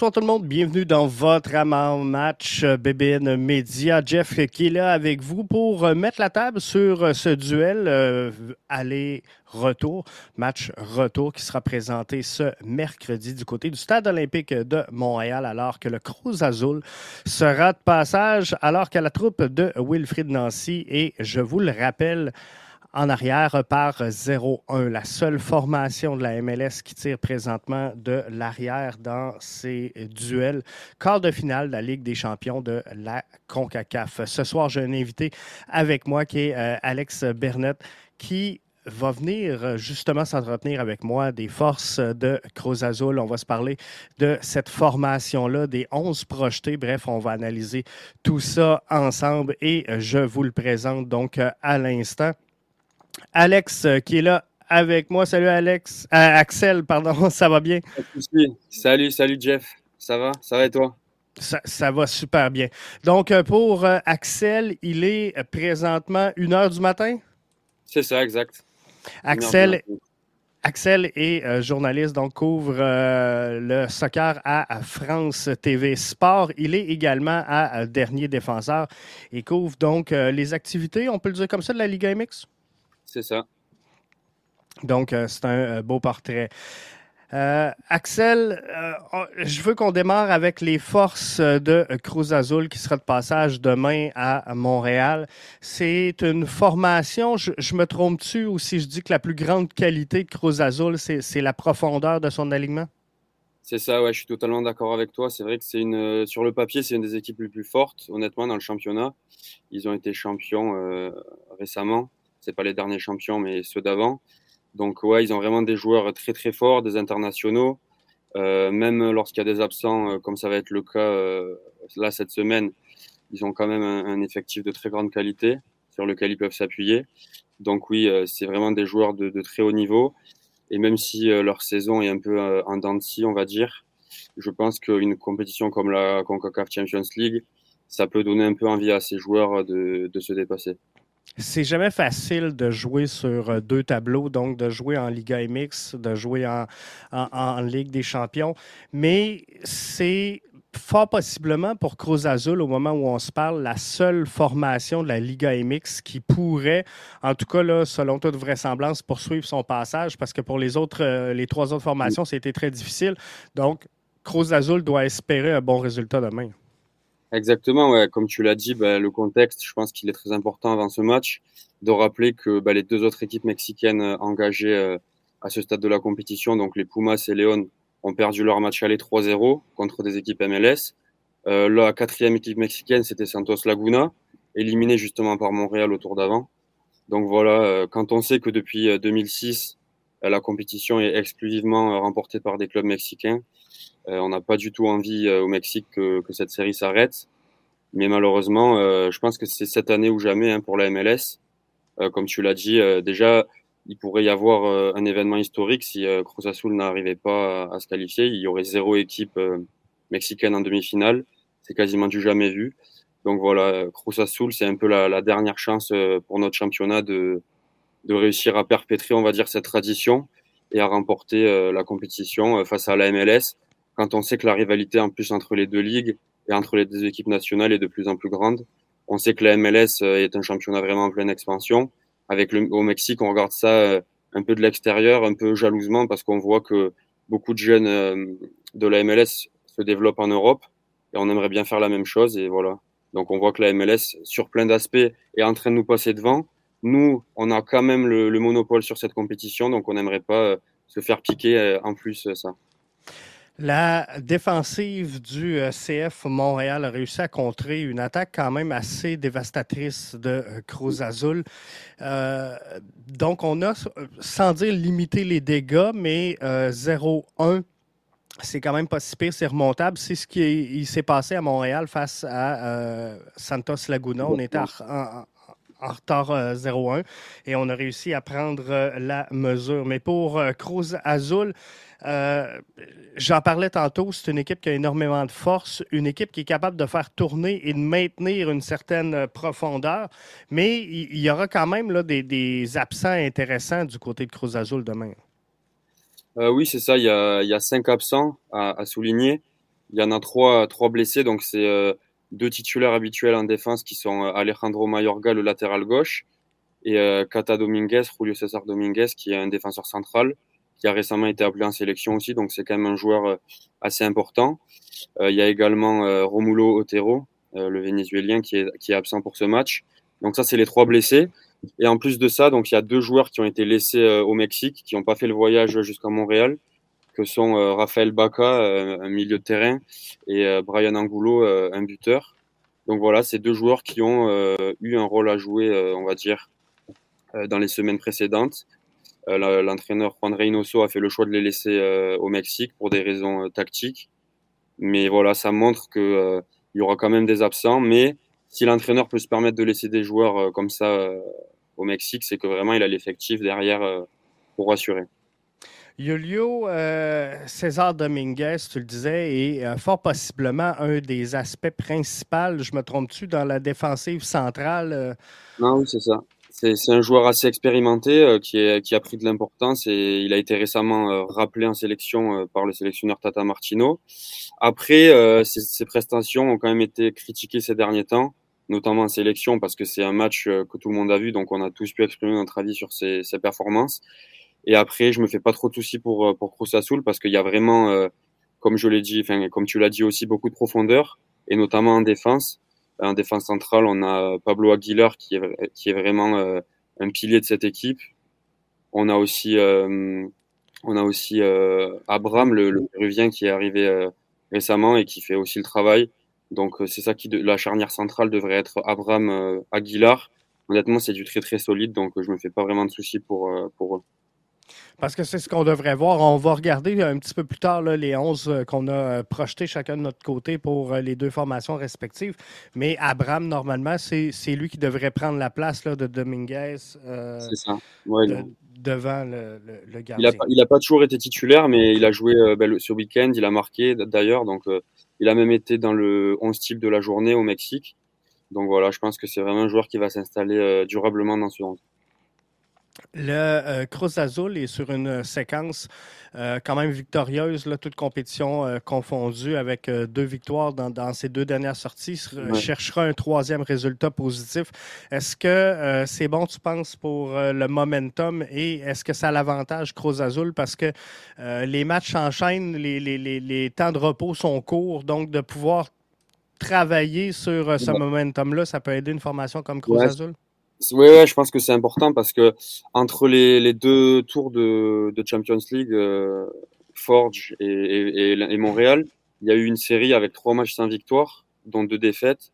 bonsoir tout le monde. Bienvenue dans votre match euh, BBN Media. Jeff qui est là avec vous pour euh, mettre la table sur euh, ce duel aller-retour, match retour qui sera présenté ce mercredi du côté du Stade olympique de Montréal alors que le Cruz Azul sera de passage alors que la troupe de Wilfrid Nancy et je vous le rappelle en arrière par 0-1. La seule formation de la MLS qui tire présentement de l'arrière dans ces duels. Quart de finale de la Ligue des champions de la CONCACAF. Ce soir, j'ai un invité avec moi qui est euh, Alex Bernette qui va venir justement s'entretenir avec moi des forces de Cruz Azul. On va se parler de cette formation-là, des 11 projetés. Bref, on va analyser tout ça ensemble et je vous le présente donc à l'instant. Alex euh, qui est là avec moi. Salut Alex. Euh, Axel, pardon, ça va bien? Salut, salut Jeff. Ça va? Ça va et toi? Ça, va super bien. Donc, euh, pour Axel, il est présentement 1 heure du matin? C'est ça, exact. Axel, Axel est journaliste, donc couvre le soccer à, France TV Sport. Il est également à Dernier Défenseur et couvre donc les activités, on peut le dire comme ça, de la Liga MX? C'est ça. Donc, euh, c'est un euh, beau portrait. Euh, Axel, oh, je veux qu'on démarre avec les forces de Cruz Azul qui sera de passage demain à Montréal. C'est une formation, je, me trompe-tu ou si je dis que la plus grande qualité de Cruz Azul, c'est la profondeur de son alignement? C'est ça, ouais, je suis totalement d'accord avec toi. C'est vrai que c'est une, sur le papier, c'est une des équipes les plus fortes, honnêtement, dans le championnat. Ils ont été champions récemment c'est pas les derniers champions, mais ceux d'avant. Donc ouais, ils ont vraiment des joueurs très très forts, des internationaux. Euh, même lorsqu'il y a des absents, euh, comme ça va être le cas euh, là cette semaine, ils ont quand même un, effectif de très grande qualité sur lequel ils peuvent s'appuyer. Donc oui, c'est vraiment des joueurs de, très haut niveau. Et même si leur saison est un peu en dents de scie, on va dire, je pense qu'une compétition comme la CONCACAF Champions League, ça peut donner un peu envie à ces joueurs de se dépasser. C'est jamais facile de jouer sur euh, deux tableaux, donc de jouer en Liga MX, de jouer en, en, Ligue des Champions, mais c'est fort possiblement pour Cruz Azul, au moment où on se parle, la seule formation de la Liga MX qui pourrait, en tout cas, là, selon toute vraisemblance, poursuivre son passage, parce que pour les autres, euh, les trois autres formations, c'était très difficile. Donc, Cruz Azul doit espérer un bon résultat demain. Exactement, ouais. comme tu l'as dit, bah, le contexte, je pense qu'il est très important avant ce match, de rappeler que bah, les deux autres équipes mexicaines euh, engagées euh, à ce stade de la compétition, donc les Pumas et León, ont perdu leur match aller 3-0 contre des équipes MLS. Euh, la quatrième équipe mexicaine, c'était Santos Laguna, éliminée justement par Montréal au tour d'avant. Donc voilà, euh, quand on sait que depuis 2006, la compétition est exclusivement remportée par des clubs mexicains, euh, on n'a pas du tout envie euh, au Mexique que, cette série s'arrête. Mais malheureusement, euh, je pense que c'est cette année ou jamais hein, pour la MLS. comme tu l'as dit, déjà, il pourrait y avoir un événement historique si Cruz Azul n'arrivait pas à, se qualifier. Il y aurait zéro équipe mexicaine en demi-finale. C'est quasiment du jamais vu. Donc voilà, Cruz Azul, c'est un peu la, dernière chance pour notre championnat de, de réussir à perpétrer, on va dire, cette tradition et à remporter la compétition face à la MLS quand on sait que la rivalité en plus entre les deux ligues et entre les deux équipes nationales est de plus en plus grande. On sait que la MLS euh, est un championnat vraiment en pleine expansion. Avec le, au Mexique, on regarde ça euh, un peu de l'extérieur, un peu jalousement, parce qu'on voit que beaucoup de jeunes euh, de la MLS se développent en Europe et on aimerait bien faire la même chose. Et voilà. Donc on voit que la MLS, sur plein d'aspects, est en train de nous passer devant. Nous, on a quand même le, le monopole sur cette compétition, donc on n'aimerait pas se faire piquer en plus ça. La défensive du euh, CF Montréal a réussi à contrer une attaque quand même assez dévastatrice de euh, Cruz Azul. Euh, donc, on a, sans dire limiter les dégâts, mais 0-1 c'est quand même pas si pire, c'est remontable. C'est ce qui s'est passé à Montréal face à Santos Laguna. On était en, retard 0-1 et on a réussi à prendre la mesure. Mais pour Cruz Azul, euh, j'en parlais tantôt, c'est une équipe qui a énormément de force, une équipe qui est capable de faire tourner et de maintenir une certaine profondeur, mais il y aura quand même là, des, absents intéressants du côté de Cruz Azul demain. Euh, oui, c'est ça, il y, a, cinq absents à, souligner. Il y en a trois, trois blessés, donc c'est deux titulaires habituels en défense qui sont Alejandro Mayorga, le latéral gauche, et Cata Dominguez, Julio César Dominguez, qui est un défenseur central, qui a récemment été appelé en sélection aussi, donc c'est quand même un joueur assez important. il y a également Romulo Otero, le Vénézuélien, qui est, qui est absent pour ce match. Donc ça, c'est les trois blessés. Et en plus de ça, donc il y a deux joueurs qui ont été laissés euh, au Mexique, qui n'ont pas fait le voyage jusqu'à Montréal, que sont euh, Raphaël Baca, euh, un milieu de terrain, et Brian Angulo, un buteur. Donc voilà, ces deux joueurs qui ont eu un rôle à jouer, on va dire, dans les semaines précédentes. L'entraîneur Juan Reynoso a fait le choix de les laisser au Mexique pour des raisons tactiques. Mais voilà, ça montre qu'il y aura quand même des absents, mais si l'entraîneur peut se permettre de laisser des joueurs euh, comme ça euh, au Mexique, c'est que vraiment il a l'effectif derrière euh, pour assurer. Julio César Dominguez, tu le disais, est fort possiblement un des aspects principaux, je me trompe-tu, dans la défensive centrale? Non, oui, c'est ça. C'est un joueur assez expérimenté qui, a pris de l'importance et il a été récemment rappelé en sélection par le sélectionneur Tata Martino. Après, ses, prestations ont quand même été critiquées ces derniers temps notamment en sélection, parce que c'est un match euh, que tout le monde a vu, donc on a tous pu exprimer notre avis sur ses performances. Et après, je me fais pas trop de soucis pour, euh, pour Cruz Azul, parce qu'il y a vraiment, euh, comme je l'ai dit, enfin, comme tu l'as dit aussi, beaucoup de profondeur, et notamment en défense. En défense centrale, on a Pablo Aguilar, qui est, vraiment un pilier de cette équipe. On a aussi, on a aussi Abraham, le, Péruvien, qui est arrivé récemment et qui fait aussi le travail. Donc euh, c'est ça qui la charnière centrale devrait être Abraham euh, Aguilar. Honnêtement, c'est du très très solide, donc euh, je me fais pas vraiment de soucis pour, pour eux. Parce que c'est ce qu'on devrait voir. On va regarder un petit peu plus tard les 11 qu'on a projetés chacun de notre côté pour les deux formations respectives. Mais Abraham, normalement, c'est lui qui devrait prendre la place là, de Dominguez. c'est ça. devant le, le, gardien. Il n'a pas, toujours été titulaire, mais il a joué ben, ce week-end. Il a marqué d'ailleurs. Donc il a même été dans le 11 type de la journée au Mexique. Donc voilà, je pense que c'est vraiment un joueur qui va s'installer euh, durablement dans ce 11. Le euh, Cruz Azul est sur une séquence euh, quand même victorieuse, là, toute compétition euh, confondue, avec deux victoires dans, dans, ses deux dernières sorties. Cherchera un troisième résultat positif. Est-ce que c'est bon, tu penses, pour le momentum et est-ce que ça a l'avantage Cruz Azul? Parce que les matchs s'enchaînent, les, les, les, les, temps de repos sont courts, donc de pouvoir travailler sur ce momentum-là, ça peut aider une formation comme Cruz Azul? Oui, ouais, je pense que c'est important parce que entre les, deux tours de, Champions League, euh, Forge et, Montréal, il y a eu une série avec trois matchs sans victoire, dont deux défaites.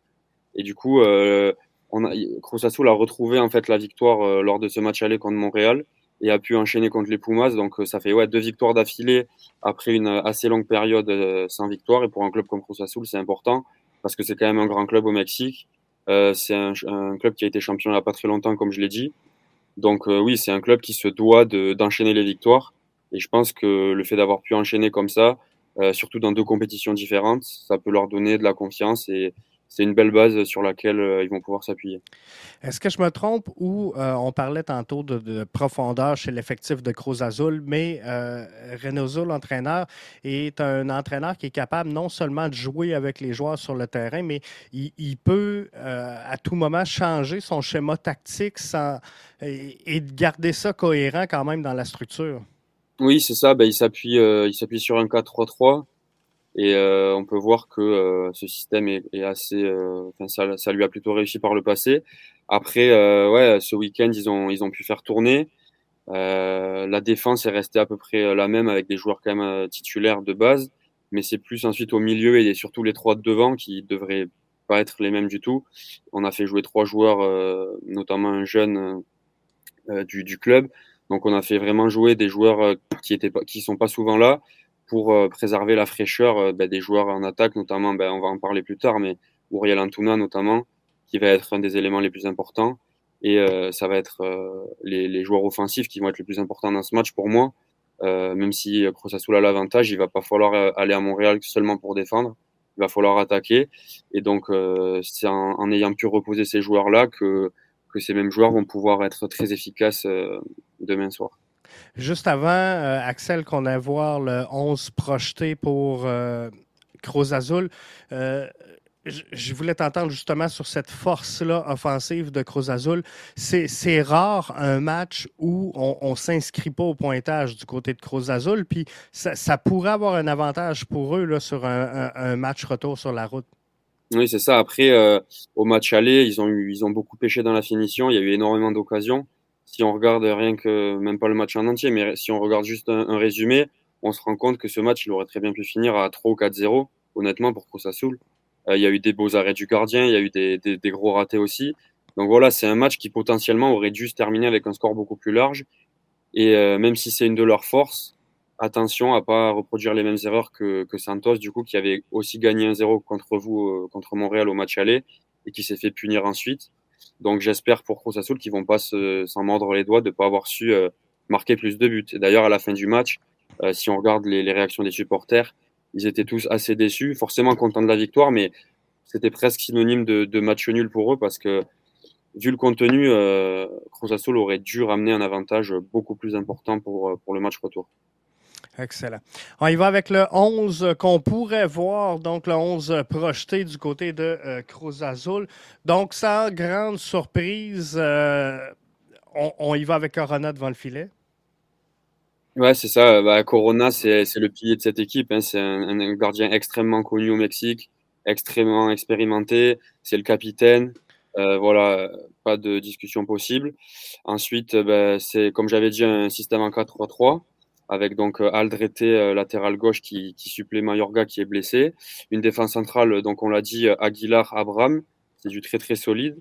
Et du coup, euh, a, Cruz Azul a retrouvé en fait la victoire euh, lors de ce match aller contre Montréal et a pu enchaîner contre les Pumas. Donc euh, ça fait ouais, deux victoires d'affilée après une assez longue période sans victoire. Et pour un club comme Cruz Azul, c'est important parce que c'est quand même un grand club au Mexique euh, c'est un, un, club qui a été champion il n'y a pas très longtemps, comme je l'ai dit. Donc euh, oui, c'est un club qui se doit d'enchaîner les victoires. Et je pense que le fait d'avoir pu enchaîner comme ça, euh, surtout dans deux compétitions différentes, ça peut leur donner de la confiance et, c'est une belle base sur laquelle euh, ils vont pouvoir s'appuyer. Est-ce que je me trompe ou euh, on parlait tantôt de, profondeur chez l'effectif de Cruz Azul, mais euh, l'entraîneur, est un entraîneur qui est capable non seulement de jouer avec les joueurs sur le terrain, mais il, peut à tout moment changer son schéma tactique sans, et, de garder ça cohérent quand même dans la structure. Oui, c'est ça. Ben, il s'appuie il s'appuie sur un 4-3-3. Et euh, on peut voir que euh, ce système est, est assez, euh, ça, ça, lui a plutôt réussi par le passé. Après, ouais, ce week-end ils ont ils ont pu faire tourner. la défense est restée à peu près la même avec des joueurs quand même titulaires de base, mais c'est plus ensuite au milieu et surtout les trois de devant qui devraient pas être les mêmes du tout. On a fait jouer trois joueurs, notamment un jeune du, du club. Donc on a fait vraiment jouer des joueurs qui étaient pas, qui sont pas souvent là pour euh, préserver la fraîcheur euh, ben, des joueurs en attaque, notamment, ben, on va en parler plus tard, mais Uriel Antuna notamment, qui va être un des éléments les plus importants. Et euh, ça va être les, les, joueurs offensifs qui vont être les plus importants dans ce match pour moi. même si Azul a l'avantage, il va pas falloir aller à Montréal seulement pour défendre. Il va falloir attaquer. Et donc, c'est en, en, ayant pu reposer ces joueurs-là que, que ces mêmes joueurs vont pouvoir être très efficaces demain soir. Juste avant, euh, Axel, qu'on allait voir le 11 projeté pour euh, Cruz Azul. je voulais t'entendre justement sur cette force-là offensive de Cruz Azul. C'est rare un match où on ne s'inscrit pas au pointage du côté de Cruz Azul, puis ça, pourrait avoir un avantage pour eux là, sur un, match retour sur la route. Oui, c'est ça. Après, au match aller, ils ont, ils ont beaucoup pêché dans la finition. Il y a eu énormément d'occasions si on regarde rien que, même pas le match en entier, mais si on regarde juste un, résumé, on se rend compte que ce match, il aurait très bien pu finir à 3 ou 4-0, honnêtement, pour Azul. Euh, il y a eu des beaux arrêts du gardien, il y a eu des, des, des gros ratés aussi. Donc voilà, c'est un match qui potentiellement aurait dû se terminer avec un score beaucoup plus large. Et euh, même si c'est une de leurs forces, attention à pas reproduire les mêmes erreurs que, que Santos, du coup, qui avait aussi gagné 1-0 contre vous, euh, contre Montréal au match aller, et qui s'est fait punir ensuite. Donc j'espère pour Cruz Azul qu'ils vont pas s'en mordre les doigts de ne pas avoir su euh, marquer plus de buts. D'ailleurs, à la fin du match, euh, si on regarde les, réactions des supporters, ils étaient tous assez déçus, forcément contents de la victoire, mais c'était presque synonyme de, match nul pour eux parce que vu le contenu, euh, aurait dû ramener un avantage beaucoup plus important pour, pour le match retour. Excellent. On y va avec le 11 qu'on pourrait voir, donc le 11 projeté du côté de euh, Cruz Azul. Donc, sans grande surprise, euh, on, y va avec Corona devant le filet. Ouais, c'est ça. Bah, Corona, c'est le pilier de cette équipe. Hein. C'est un, gardien extrêmement connu au Mexique, extrêmement expérimenté. C'est le capitaine. Euh, voilà, pas de discussion possible. Ensuite, bah, c'est comme j'avais dit un système en 4-3-3 avec donc euh, Aldrete euh, latéral gauche qui, qui supplée Mayorga qui est blessé. Une défense centrale, donc on l'a dit, Aguilar, Abraham, c'est du très très solide.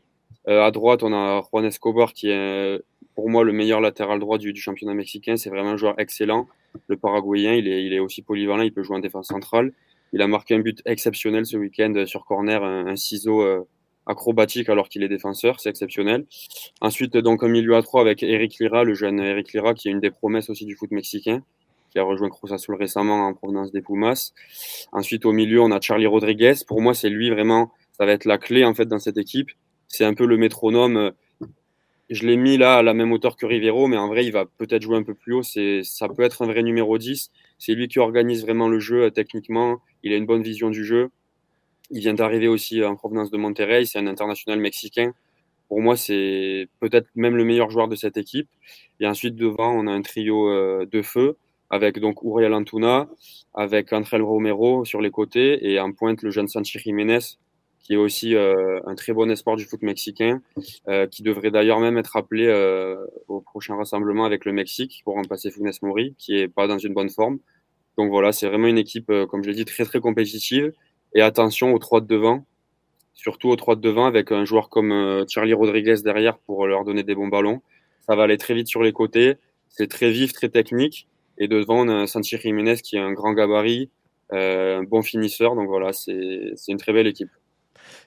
Euh, à droite, on a Juan Escobar qui est pour moi le meilleur latéral droit du, championnat mexicain. C'est vraiment un joueur excellent. Le Paraguayen, il est, il est aussi polyvalent, il peut jouer en défense centrale. Il a marqué un but exceptionnel ce week-end sur corner, un ciseau acrobatique alors qu'il est défenseur, c'est exceptionnel. Ensuite, donc un milieu à trois avec Eric Lira, le jeune Eric Lira, qui est une des promesses aussi du foot mexicain, qui a rejoint Cruz Azul récemment en provenance des Pumas. Ensuite, au milieu, on a Charlie Rodriguez. Pour moi, c'est lui vraiment, ça va être la clé en fait dans cette équipe. C'est un peu le métronome. Je l'ai mis là à la même hauteur que Rivero, mais en vrai, il va peut-être jouer un peu plus haut. C'est, ça peut être un vrai numéro 10. C'est lui qui organise vraiment le jeu techniquement. Il a une bonne vision du jeu. Il vient d'arriver aussi en provenance de Monterrey. C'est un international mexicain. Pour moi, c'est peut-être même le meilleur joueur de cette équipe. Et ensuite, devant, on a un trio euh, de feu avec donc Uriel Antuna, avec André Romero sur les côtés et en pointe le jeune Sanchi Jiménez, qui est aussi euh, un très bon espoir du foot mexicain, euh, qui devrait d'ailleurs même être appelé au prochain rassemblement avec le Mexique pour remplacer Funes Mori, qui est pas dans une bonne forme. Donc voilà, c'est vraiment une équipe, comme je l'ai dit, très très compétitive et attention aux trois de devant, surtout aux trois de devant avec un joueur comme euh, Charlie Rodriguez derrière pour leur donner des bons ballons. Ça va aller très vite sur les côtés. C'est très vif, très technique. Et devant, on a Santi Jiménez qui est un grand gabarit, euh, un bon finisseur. Donc voilà, c'est une très belle équipe.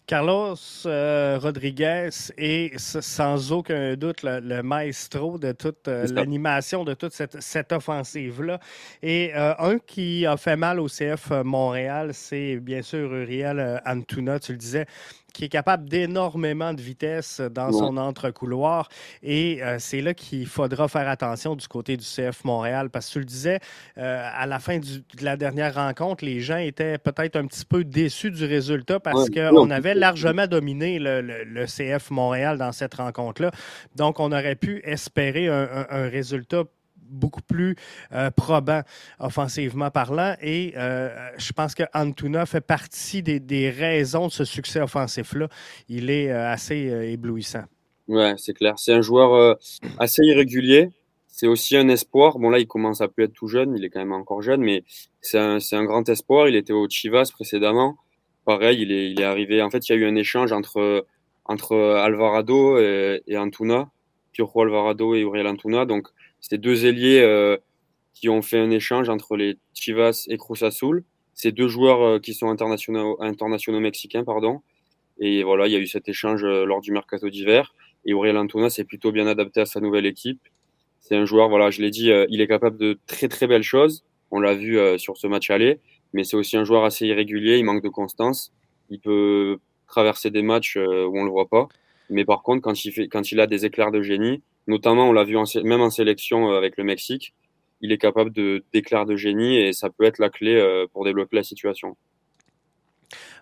Carlos euh, Rodriguez est sans aucun doute le, maestro de toute euh, l'animation de toute cette, cette offensive-là. Et euh, un qui a fait mal au CF Montréal, c'est bien sûr Uriel Antuna, tu le disais qui est capable d'énormément de vitesse dans son entre-couloir. Et euh, c'est là qu'il faudra faire attention du côté du CF Montréal. Parce que tu le disais, euh, à la fin de la dernière rencontre, les gens étaient peut-être un petit peu déçus du résultat parce qu'on avait largement dominé le, CF Montréal dans cette rencontre-là. Donc, on aurait pu espérer un, un résultat beaucoup plus euh, probant offensivement parlant. Et euh, je pense que Antuna fait partie des, raisons de ce succès offensif-là. Il est euh, assez éblouissant. Ouais, c'est clair. C'est un joueur assez irrégulier. C'est aussi un espoir. Bon, là, il commence à plus être tout jeune. Il est quand même encore jeune, mais c'est un, un, grand espoir. Il était au Chivas précédemment. Pareil, il est, il est arrivé. En fait, il y a eu un échange entre, entre Alvarado et, et Antuna. Piojo Alvarado et Uriel Antuna. Donc, c'est deux ailiers euh, qui ont fait un échange entre les Chivas et Cruz Azul. C'est deux joueurs euh, qui sont internationaux, internationaux mexicains, pardon. Et voilà, il y a eu cet échange euh, lors du mercato d'hiver. Et Auriel Antuna s'est plutôt bien adapté à sa nouvelle équipe. C'est un joueur, voilà, je l'ai dit, il est capable de très très belles choses. On l'a vu sur ce match aller, mais c'est aussi un joueur assez irrégulier. Il manque de constance. Il peut traverser des matchs où on le voit pas. Mais par contre, quand il, fait, quand il a des éclairs de génie, Notamment, on l'a vu même en sélection euh, avec le Mexique, il est capable de d'éclairs de génie et ça peut être la clé euh, pour débloquer la situation.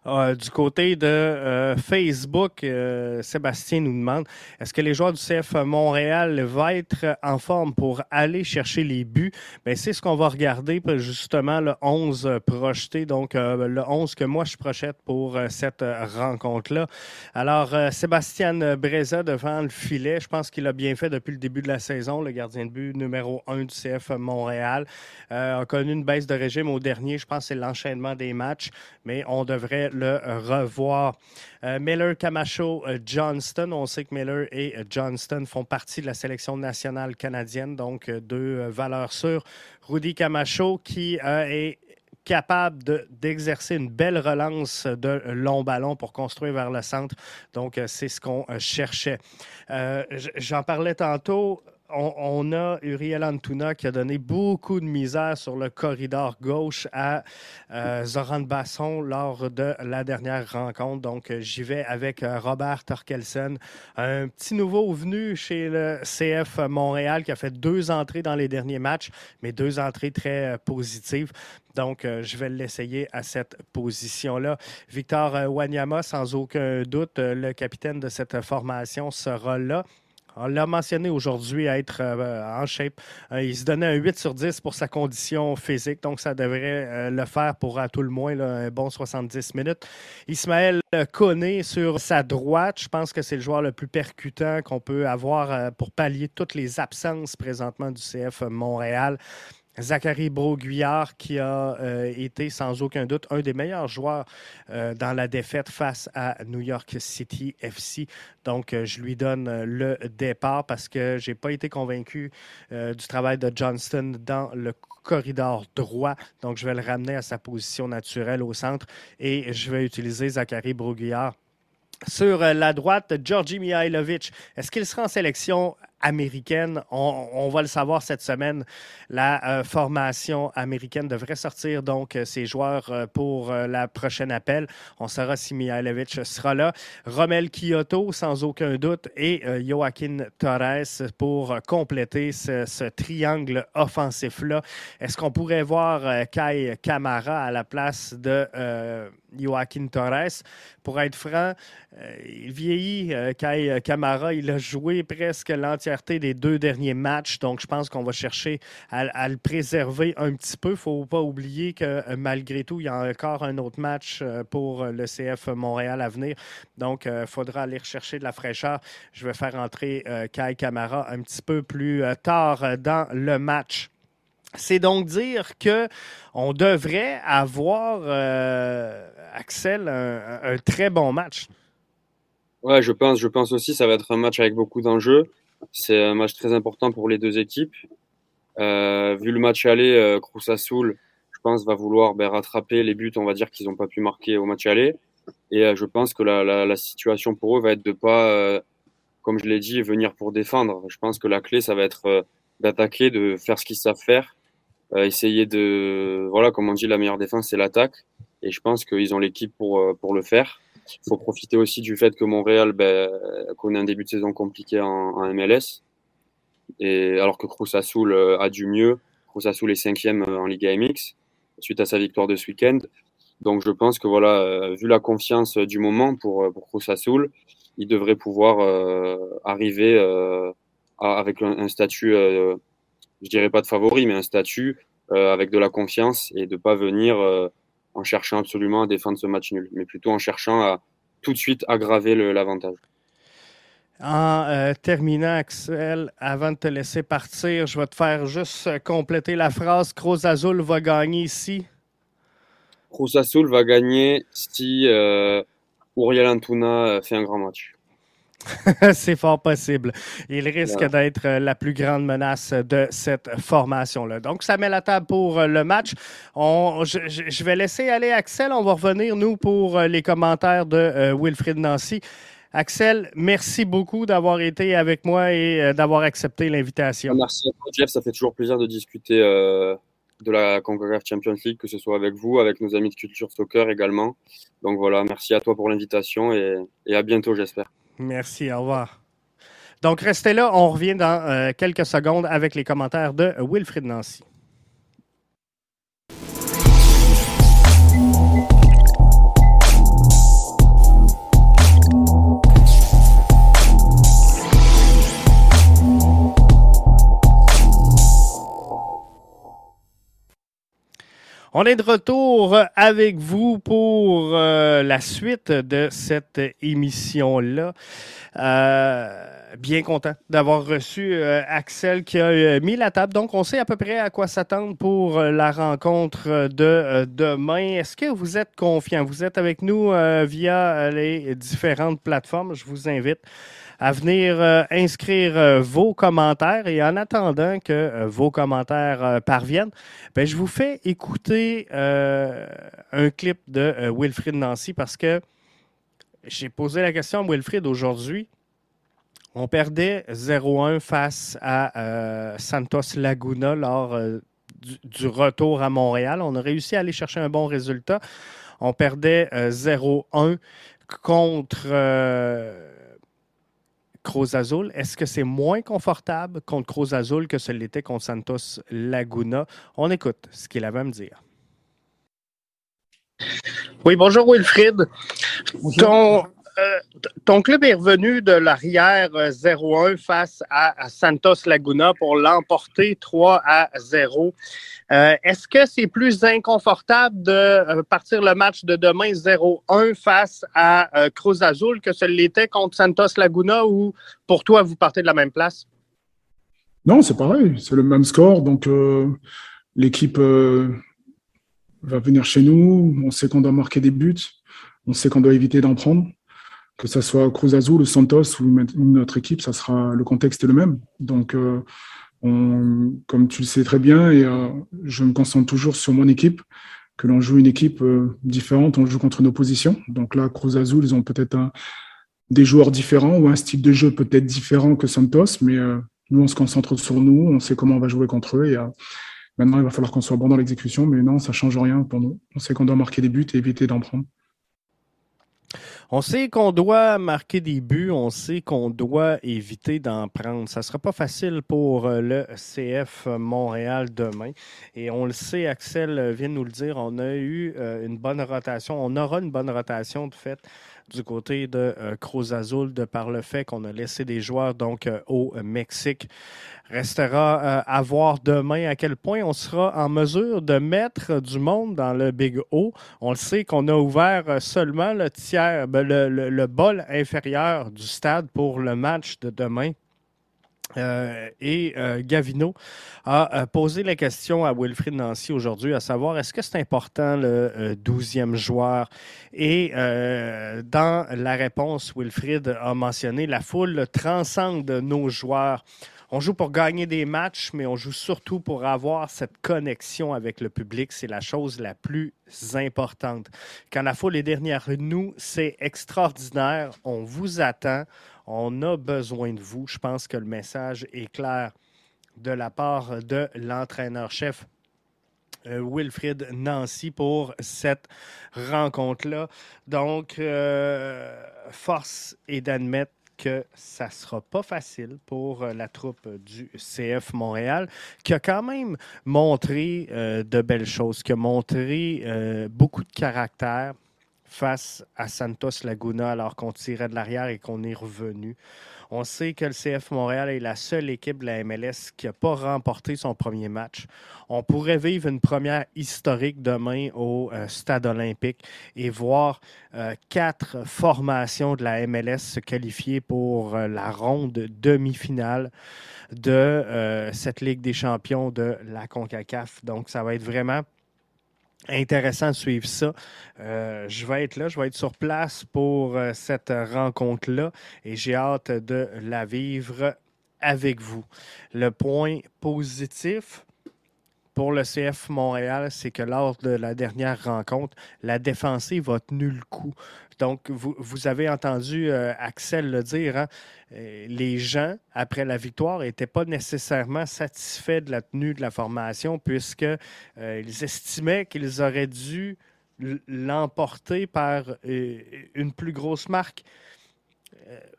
Euh, du côté de euh, Facebook, euh, Sébastien nous demande est-ce que les joueurs du CF Montréal vont être en forme pour aller chercher les buts? Bien, C'est ce qu'on va regarder justement le 11 projeté, donc le 11 que moi je projette pour cette rencontre-là. Alors, Sébastien Breza devant le filet, je pense qu'il a bien fait depuis le début de la saison, le gardien de but numéro 1 du CF Montréal. a connu une baisse de régime au dernier, je pense que c'est l'enchaînement des matchs, mais on devrait le revoir. Euh, Miller, Camacho, euh, Johnston. On sait que Miller et euh, Johnston font partie de la sélection nationale canadienne, donc deux valeurs sûres. Rudy Camacho qui est capable d'exercer une belle relance de long ballon pour construire vers le centre. Donc, c'est ce qu'on cherchait. J'en parlais tantôt on, a Uriel Antuna qui a donné beaucoup de misère sur le corridor gauche à euh, Zoran Basson lors de la dernière rencontre. Donc, euh, j'y vais avec euh, Robert Torkelsen, un petit nouveau venu chez le CF Montréal qui a fait deux entrées dans les derniers matchs, mais deux entrées très positives. Donc, je vais l'essayer à cette position-là. Victor Wanyama, sans aucun doute, le capitaine de cette formation, sera là. On l'a mentionné aujourd'hui être euh, en shape. Euh, il se donnait un 8 sur 10 pour sa condition physique, donc ça devrait euh, le faire pour à tout le moins un bon 70 minutes. Ismaël Koné sur sa droite, je pense que c'est le joueur le plus percutant qu'on peut avoir pour pallier toutes les absences présentement du CF Montréal. Zachary Broguillard, qui a euh, été sans aucun doute un des meilleurs joueurs euh, dans la défaite face à New York City FC. Donc, euh, je lui donne le départ parce que je n'ai pas été convaincu du travail de Johnston dans le corridor droit. Donc, je vais le ramener à sa position naturelle au centre et je vais utiliser Zachary Broguillard. Sur la droite, Georgi Mihailovic, est-ce qu'il sera en sélection américaine. On, va le savoir cette semaine. La euh, formation américaine devrait sortir donc euh, ses joueurs euh, pour la prochaine appel. On saura si Mihailovic sera là. Romel Kyoto, sans aucun doute, et Joaquin Torres pour compléter ce, triangle offensif-là. Est-ce qu'on pourrait voir Kai Kamara à la place de Joaquin Torres? Pour être franc, il vieillit, Kai Kamara. Il a joué presque des deux derniers matchs. Donc, je pense qu'on va chercher à, le préserver un petit peu. Il ne faut pas oublier que euh, malgré tout, il y a encore un autre match euh, pour le CF Montréal à venir. Donc, il euh, faudra aller rechercher de la fraîcheur. Je vais faire entrer Kai Kamara un petit peu plus tard dans le match. C'est donc dire que on devrait avoir, Axel, un, très bon match. Ouais, je pense, je pense aussi ça va être un match avec beaucoup d'enjeux. C'est un match très important pour les deux équipes. Euh, vu le match aller, euh, je pense, va vouloir ben, rattraper les buts, on va dire, qu'ils n'ont pas pu marquer au match aller. Et euh, je pense que la, la, situation pour eux va être de pas, euh, comme je l'ai dit, venir pour défendre. Je pense que la clé, ça va être d'attaquer, de faire ce qu'ils savent faire, essayer de, voilà, comme on dit, la meilleure défense, c'est l'attaque. Et je pense qu'ils ont l'équipe pour, pour le faire. Il faut profiter aussi du fait que Montréal ben, connaît un début de saison compliqué en, MLS. Et alors que Cruz Azul euh, a du mieux, Cruz Azul est cinquième euh, en Liga MX suite à sa victoire de ce week-end. Donc je pense que voilà, euh, vu la confiance du moment pour, pour Cruz Azul, il devrait pouvoir arriver avec un, statut, je dirais pas de favori, mais un statut avec de la confiance et de pas venir en cherchant absolument à défendre ce match nul, mais plutôt en cherchant à tout de suite aggraver l'avantage. En euh, terminant, Axel, avant de te laisser partir, je vais te faire juste euh, compléter la phrase. Cruz Azul va gagner ici. Cruz Azul va gagner si euh, Uriel Antuna fait un grand match. c'est fort possible. Il risque d'être euh, la plus grande menace de cette formation-là. Donc, ça met la table pour euh, le match. je, vais laisser aller Axel. On va revenir, nous, pour euh, les commentaires de Wilfrid Nancy. Axel, merci beaucoup d'avoir été avec moi et d'avoir accepté l'invitation. Merci à toi, Jeff. Ça fait toujours plaisir de discuter de la CONCACAF Champions League, que ce soit avec vous, avec nos amis de Culture Soccer également. Donc voilà, merci à toi pour l'invitation et à bientôt, j'espère. Merci, au revoir. Donc, restez là, on revient dans euh, quelques secondes avec les commentaires de Wilfrid Nancy. On est de retour avec vous pour euh, la suite de cette émission-là. Euh, bien content d'avoir reçu euh, Axel qui a mis la table. Donc, on sait à peu près à quoi s'attendre pour la rencontre de demain. Est-ce que vous êtes confiant? Vous êtes avec nous via les différentes plateformes. Je vous invite à venir euh, inscrire euh, vos commentaires. Et en attendant que euh, vos commentaires parviennent, ben, je vous fais écouter un clip de Wilfrid Nancy parce que j'ai posé la question à Wilfrid aujourd'hui. On perdait 0-1 face à Santos Laguna lors du, retour à Montréal. On a réussi à aller chercher un bon résultat. On perdait 0-1 contre Cruz Azul. Est-ce que c'est moins confortable contre Cruz Azul que ce l'était contre Santos Laguna? On écoute ce qu'il avait à me dire. Oui, bonjour Wilfrid. Ton, euh, ton, club est revenu de l'arrière 0-1 euh, face à, Santos Laguna pour l'emporter 3 à 0. Euh, est-ce que c'est plus inconfortable de partir le match de demain 0-1 face à Cruz Azul que ce l'était contre Santos Laguna ou pour toi, vous partez de la même place? Non, c'est pareil. C'est le même score. Donc, l'équipe va venir chez nous. On sait qu'on doit marquer des buts. On sait qu'on doit éviter d'en prendre que ce soit Cruz Azul, Santos ou notre équipe, ça sera le contexte est le même. Donc, euh, comme tu le sais très bien, et euh, je me concentre toujours sur mon équipe, que l'on joue une équipe euh, différente, on joue contre une opposition. Donc là, Cruz Azul, ils ont peut-être des joueurs différents ou un style de jeu peut-être différent que Santos, mais nous, on se concentre sur nous, on sait comment on va jouer contre eux. Et maintenant, il va falloir qu'on soit bon dans l'exécution, mais non, ça change rien pour nous. On sait qu'on doit marquer des buts et éviter d'en prendre. On sait qu'on doit marquer des buts, on sait qu'on doit éviter d'en prendre. Ça sera pas facile pour euh, le CF Montréal demain. Et on le sait, Axel vient de nous le dire, on a eu euh, une bonne rotation. On aura une bonne rotation de fait du côté de euh, Cruz Azul de par le fait qu'on a laissé des joueurs donc au Mexique. Restera euh, à voir demain à quel point on sera en mesure de mettre du monde dans le Big O. On le sait qu'on a ouvert euh, seulement le tiers, ben, le, bol inférieur du stade pour le match de demain. Euh, et Gavino a posé la question à Wilfrid Nancy aujourd'hui, à savoir est-ce que c'est important le douzième joueur? Et dans la réponse, Wilfrid a mentionné la foule transcende nos joueurs. On joue pour gagner des matchs, mais on joue surtout pour avoir cette connexion avec le public. C'est la chose la plus importante. Quand la foule est derrière nous, c'est extraordinaire. On vous attend. On a besoin de vous. Je pense que le message est clair de la part de l'entraîneur-chef euh, Wilfrid Nancy pour cette rencontre-là. Donc, euh, force est d'admettre que ça sera pas facile pour euh, la troupe du CF Montréal, qui a quand même montré de belles choses, qui a montré beaucoup de caractère face à Santos Laguna alors qu'on tirait de l'arrière et qu'on est revenu. On sait que le CF Montréal est la seule équipe de la MLS qui n'a pas remporté son premier match. On pourrait vivre une première historique demain au euh, Stade olympique et voir euh, quatre formations de la MLS se qualifier pour euh, la ronde demi-finale de cette Ligue des champions de la CONCACAF. Donc, ça va être vraiment intéressant de suivre ça. Euh, je vais être là, je vais être sur place pour euh, cette rencontre-là et j'ai hâte de la vivre avec vous. Le point positif pour le CF Montréal, c'est que lors de la dernière rencontre, la défensive a tenu le coup. Donc, vous, vous avez entendu euh, Axel le dire, hein, euh, les gens, après la victoire, n'étaient pas nécessairement satisfaits de la tenue de la formation puisqu'ils euh, estimaient qu'ils auraient dû l'emporter par une plus grosse marque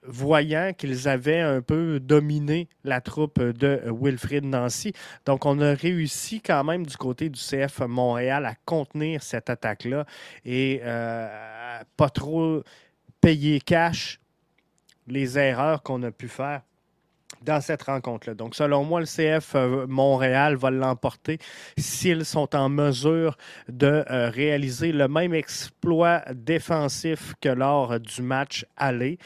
voyant qu'ils avaient un peu dominé la troupe de Wilfrid Nancy. Donc, on a réussi quand même du côté du CF Montréal à contenir cette attaque-là et euh, pas trop payer cash les erreurs qu'on a pu faire dans cette rencontre-là. Donc, selon moi, le CF euh, Montréal va l'emporter s'ils sont en mesure de euh, réaliser le même exploit défensif que lors du match aller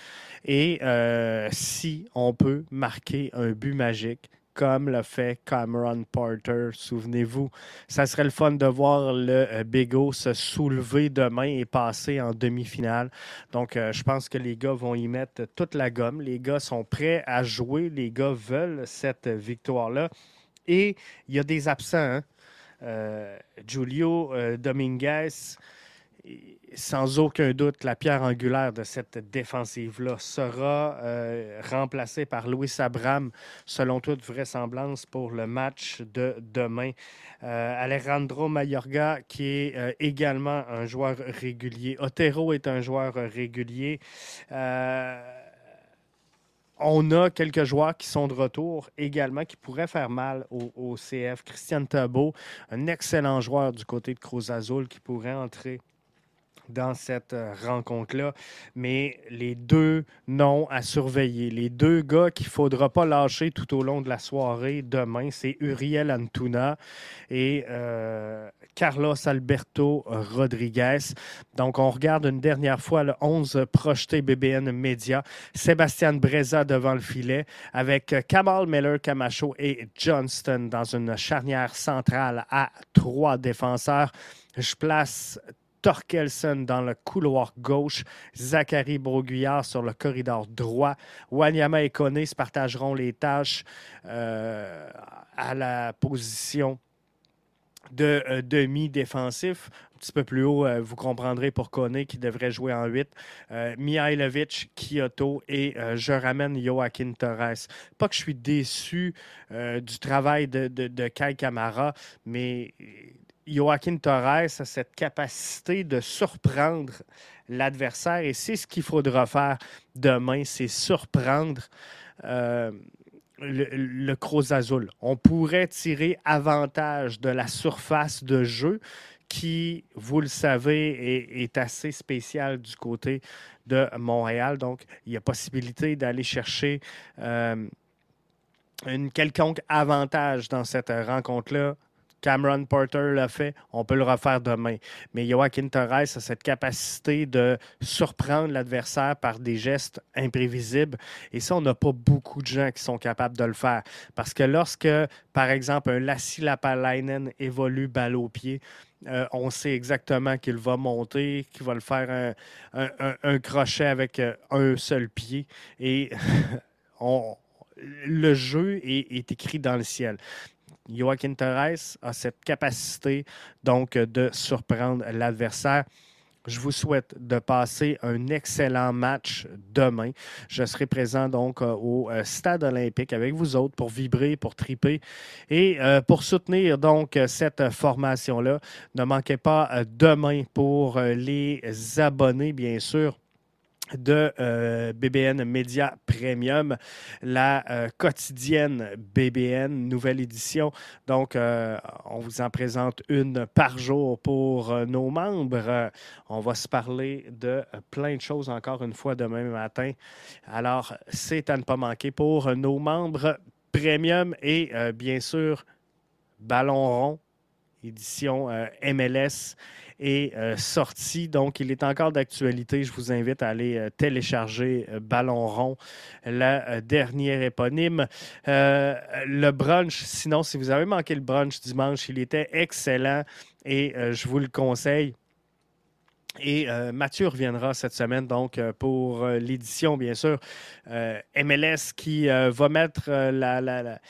et euh, si on peut marquer un but magique comme l'a fait Cameron Porter. Souvenez-vous, ça serait le fun de voir le euh, Big O se soulever demain et passer en demi-finale. Donc, euh, je pense que les gars vont y mettre toute la gomme. Les gars sont prêts à jouer. Les gars veulent cette victoire-là. Et il y a des absents. Hein. Euh, Julio Dominguez sans aucun doute, la pierre angulaire de cette défensive-là sera euh, remplacée par Louis Abram, selon toute vraisemblance, pour le match de demain. Euh, Alejandro Mayorga, qui est euh, également un joueur régulier. Otero est un joueur régulier. on a quelques joueurs qui sont de retour également, qui pourraient faire mal au, CF. Christian Tabo, un excellent joueur du côté de Cruz Azul, qui pourrait entrer dans cette euh, rencontre-là. Mais les deux noms à surveiller, les deux gars qu'il ne faudra pas lâcher tout au long de la soirée demain, c'est Uriel Antuna et euh, Carlos Alberto Rodriguez. Donc, on regarde une dernière fois le 11 projeté BBN Média. Sébastien Breza devant le filet avec Kamal Miller Camacho et Johnston dans une charnière centrale à trois défenseurs. Je place Torkelson dans le couloir gauche, Zachary Broguillard sur le corridor droit. Wanyama et Kone se partageront les tâches euh, à la position de euh, demi-défensif. Un petit peu plus haut, euh, vous comprendrez pour Kone qui devrait jouer en 8. Mihailovic, Kyoto et je ramène Joaquin Torres. Pas que je suis déçu du travail de, de, de Kai Kamara, mais Joaquin Torres a cette capacité de surprendre l'adversaire et c'est ce qu'il faudra faire demain, c'est surprendre euh, le, le Azul. On pourrait tirer avantage de la surface de jeu qui, vous le savez, est, assez spéciale du côté de Montréal. Donc, il y a possibilité d'aller chercher euh, une quelconque avantage dans cette rencontre-là Cameron Porter l'a fait, on peut le refaire demain. Mais Joaquin Torres a cette capacité de surprendre l'adversaire par des gestes imprévisibles. Et ça, on n'a pas beaucoup de gens qui sont capables de le faire. Parce que lorsque, par exemple, un Lassi Lapalainen évolue balle au pied, euh, on sait exactement qu'il va monter, qu'il va le faire un, crochet avec euh, un seul pied. Et le jeu est, écrit dans le ciel. Joaquin Torres a cette capacité donc de surprendre l'adversaire. Je vous souhaite de passer un excellent match demain. Je serai présent donc euh, au euh, Stade olympique avec vous autres pour vibrer, pour triper et euh, pour soutenir donc cette formation-là. Ne manquez pas demain pour les abonnés, bien sûr de euh, BBN Media Premium, la euh, quotidienne BBN, nouvelle édition. Donc, euh, on vous en présente une par jour pour nos membres. on va se parler de plein de choses encore une fois demain matin. Alors, c'est à ne pas manquer pour nos membres Premium et bien sûr Ballon rond, édition MLS est euh, sorti. Donc, il est encore d'actualité. Je vous invite à aller euh, télécharger euh, Ballon rond, la dernière éponyme. le brunch, sinon, si vous avez manqué le brunch dimanche, il était excellent et je vous le conseille. Et Mathieu reviendra cette semaine, donc, pour l'édition, bien sûr. MLS qui va mettre la, la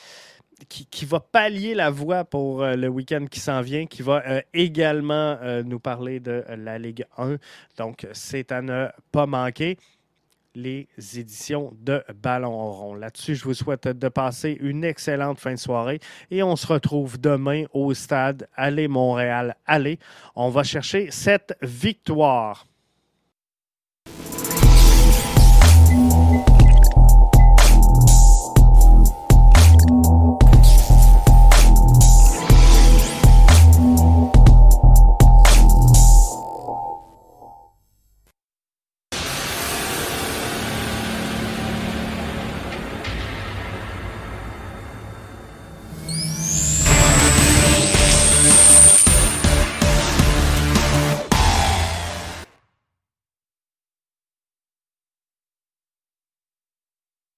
qui, va pallier la voix pour euh, le week-end qui s'en vient, qui va euh, également euh, nous parler de la Ligue 1. Donc, c'est à ne pas manquer les éditions de Ballon rond. Là-dessus, je vous souhaite de passer une excellente fin de soirée et on se retrouve demain au stade Allez Montréal. Allez, on va chercher cette victoire.